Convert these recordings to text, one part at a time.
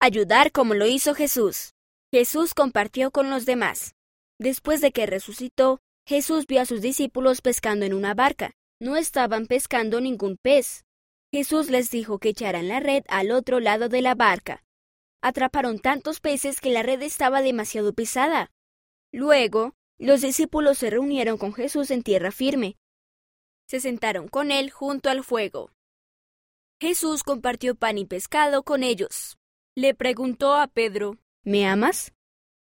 Ayudar como lo hizo Jesús. Jesús compartió con los demás. Después de que resucitó, Jesús vio a sus discípulos pescando en una barca. No estaban pescando ningún pez. Jesús les dijo que echaran la red al otro lado de la barca. Atraparon tantos peces que la red estaba demasiado pesada. Luego, los discípulos se reunieron con Jesús en tierra firme. Se sentaron con él junto al fuego. Jesús compartió pan y pescado con ellos. Le preguntó a Pedro, ¿Me amas?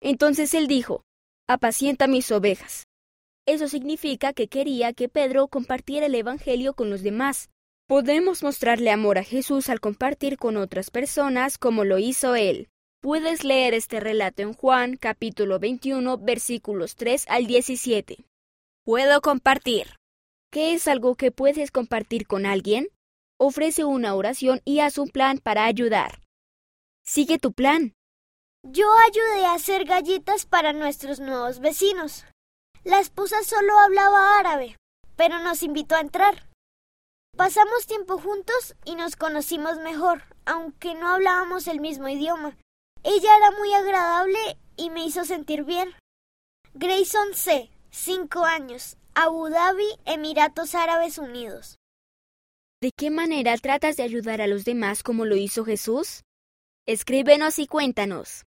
Entonces él dijo, Apacienta mis ovejas. Eso significa que quería que Pedro compartiera el Evangelio con los demás. Podemos mostrarle amor a Jesús al compartir con otras personas como lo hizo él. Puedes leer este relato en Juan capítulo 21 versículos 3 al 17. Puedo compartir. ¿Qué es algo que puedes compartir con alguien? Ofrece una oración y haz un plan para ayudar. Sigue tu plan. Yo ayudé a hacer galletas para nuestros nuevos vecinos. La esposa solo hablaba árabe, pero nos invitó a entrar. Pasamos tiempo juntos y nos conocimos mejor, aunque no hablábamos el mismo idioma. Ella era muy agradable y me hizo sentir bien. Grayson C., 5 años, Abu Dhabi, Emiratos Árabes Unidos. ¿De qué manera tratas de ayudar a los demás como lo hizo Jesús? Escríbenos y cuéntanos.